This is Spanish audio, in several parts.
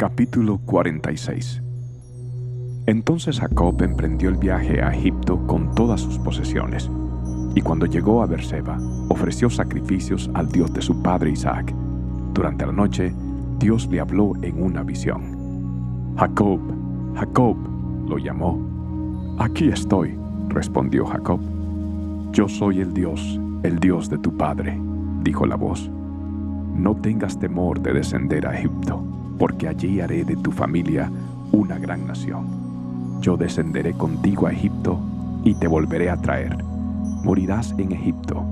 Capítulo 46 Entonces Jacob emprendió el viaje a Egipto con todas sus posesiones, y cuando llegó a Berseba, ofreció sacrificios al Dios de su padre Isaac. Durante la noche, Dios le habló en una visión. Jacob, Jacob, lo llamó. Aquí estoy, respondió Jacob. Yo soy el Dios, el Dios de tu padre, dijo la voz. No tengas temor de descender a Egipto porque allí haré de tu familia una gran nación. Yo descenderé contigo a Egipto y te volveré a traer. Morirás en Egipto,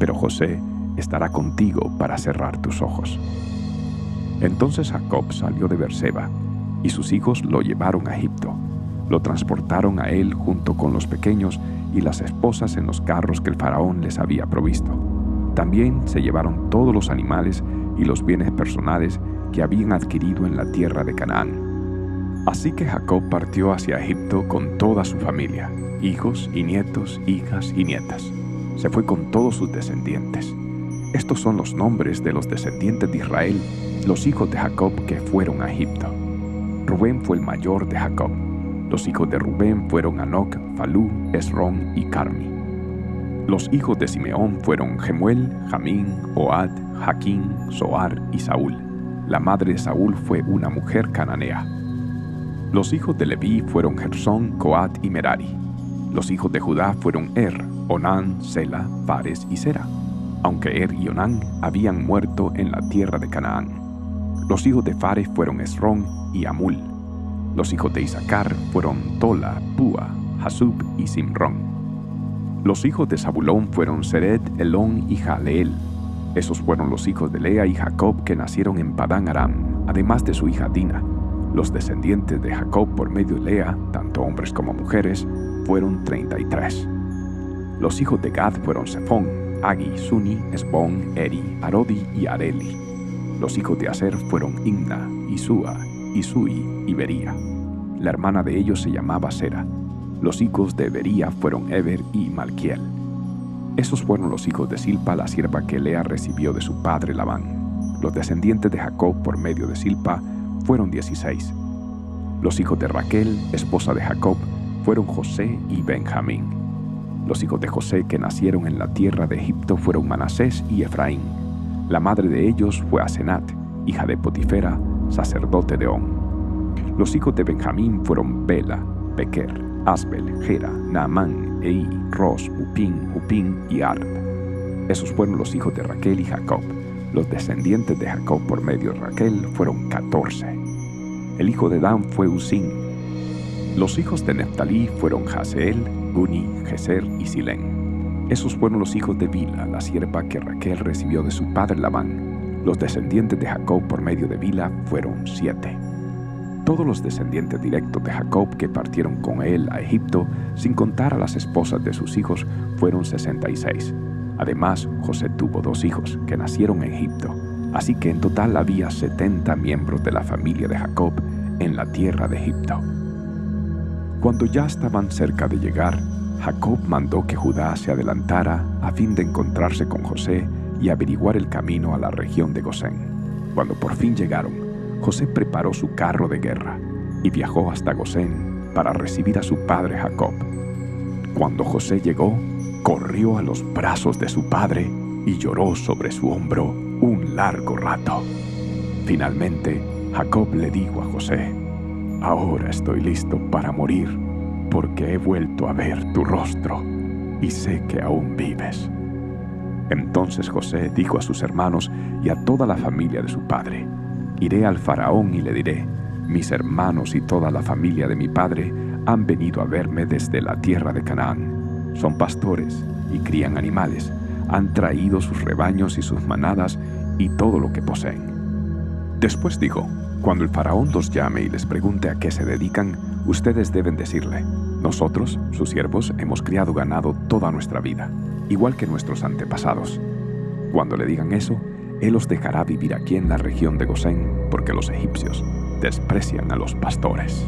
pero José estará contigo para cerrar tus ojos. Entonces Jacob salió de Berseba, y sus hijos lo llevaron a Egipto. Lo transportaron a él junto con los pequeños y las esposas en los carros que el faraón les había provisto. También se llevaron todos los animales y los bienes personales que habían adquirido en la tierra de Canaán. Así que Jacob partió hacia Egipto con toda su familia, hijos y nietos, hijas y nietas. Se fue con todos sus descendientes. Estos son los nombres de los descendientes de Israel, los hijos de Jacob que fueron a Egipto. Rubén fue el mayor de Jacob. Los hijos de Rubén fueron Anoc, Falú, Esrón y Carmi. Los hijos de Simeón fueron Gemuel, Jamín, Oad, Jaquín, Soar y Saúl. La madre de Saúl fue una mujer cananea. Los hijos de Leví fueron Gersón, Coat y Merari. Los hijos de Judá fueron Er, Onán, Sela, Fares y Sera, aunque Er y Onán habían muerto en la tierra de Canaán. Los hijos de Fares fueron Esrón y Amul. Los hijos de Isaacar fueron Tola, Púa, Hasub y Simrón. Los hijos de Zabulón fueron Seret, Elón y Jaleel. Esos fueron los hijos de Lea y Jacob que nacieron en Padán Aram, además de su hija Dina. Los descendientes de Jacob por medio de Lea, tanto hombres como mujeres, fueron 33. Los hijos de Gad fueron Zephón, Agi, Suni, Esbón, Eri, Arodi y Areli. Los hijos de Aser fueron Imna, Isua, Isui y Bería. La hermana de ellos se llamaba Sera. Los hijos de Bería fueron Eber y Malquiel. Esos fueron los hijos de Silpa, la sierva que Lea recibió de su padre Labán. Los descendientes de Jacob por medio de Silpa fueron dieciséis. Los hijos de Raquel, esposa de Jacob, fueron José y Benjamín. Los hijos de José que nacieron en la tierra de Egipto fueron Manasés y Efraín. La madre de ellos fue Asenat, hija de Potifera, sacerdote de On. Los hijos de Benjamín fueron Bela, Bequer, Asbel, Gera, Naamán, Ei, Ros, Upín, Upín y Ard. Esos fueron los hijos de Raquel y Jacob. Los descendientes de Jacob por medio de Raquel fueron catorce. El hijo de Dan fue Usín. Los hijos de Neftalí fueron Haseel, Guni, Geser y Silén. Esos fueron los hijos de Bila, la sierva que Raquel recibió de su padre Labán. Los descendientes de Jacob por medio de Bila fueron siete. Todos los descendientes directos de Jacob que partieron con él a Egipto, sin contar a las esposas de sus hijos, fueron 66. Además, José tuvo dos hijos que nacieron en Egipto, así que en total había 70 miembros de la familia de Jacob en la tierra de Egipto. Cuando ya estaban cerca de llegar, Jacob mandó que Judá se adelantara a fin de encontrarse con José y averiguar el camino a la región de Gosén. Cuando por fin llegaron, José preparó su carro de guerra y viajó hasta Gosén para recibir a su padre Jacob. Cuando José llegó, corrió a los brazos de su padre y lloró sobre su hombro un largo rato. Finalmente, Jacob le dijo a José, Ahora estoy listo para morir porque he vuelto a ver tu rostro y sé que aún vives. Entonces José dijo a sus hermanos y a toda la familia de su padre, Iré al faraón y le diré, mis hermanos y toda la familia de mi padre han venido a verme desde la tierra de Canaán. Son pastores y crían animales, han traído sus rebaños y sus manadas y todo lo que poseen. Después dijo, cuando el faraón los llame y les pregunte a qué se dedican, ustedes deben decirle, nosotros, sus siervos, hemos criado ganado toda nuestra vida, igual que nuestros antepasados. Cuando le digan eso, él los dejará vivir aquí en la región de Gosén, porque los egipcios desprecian a los pastores.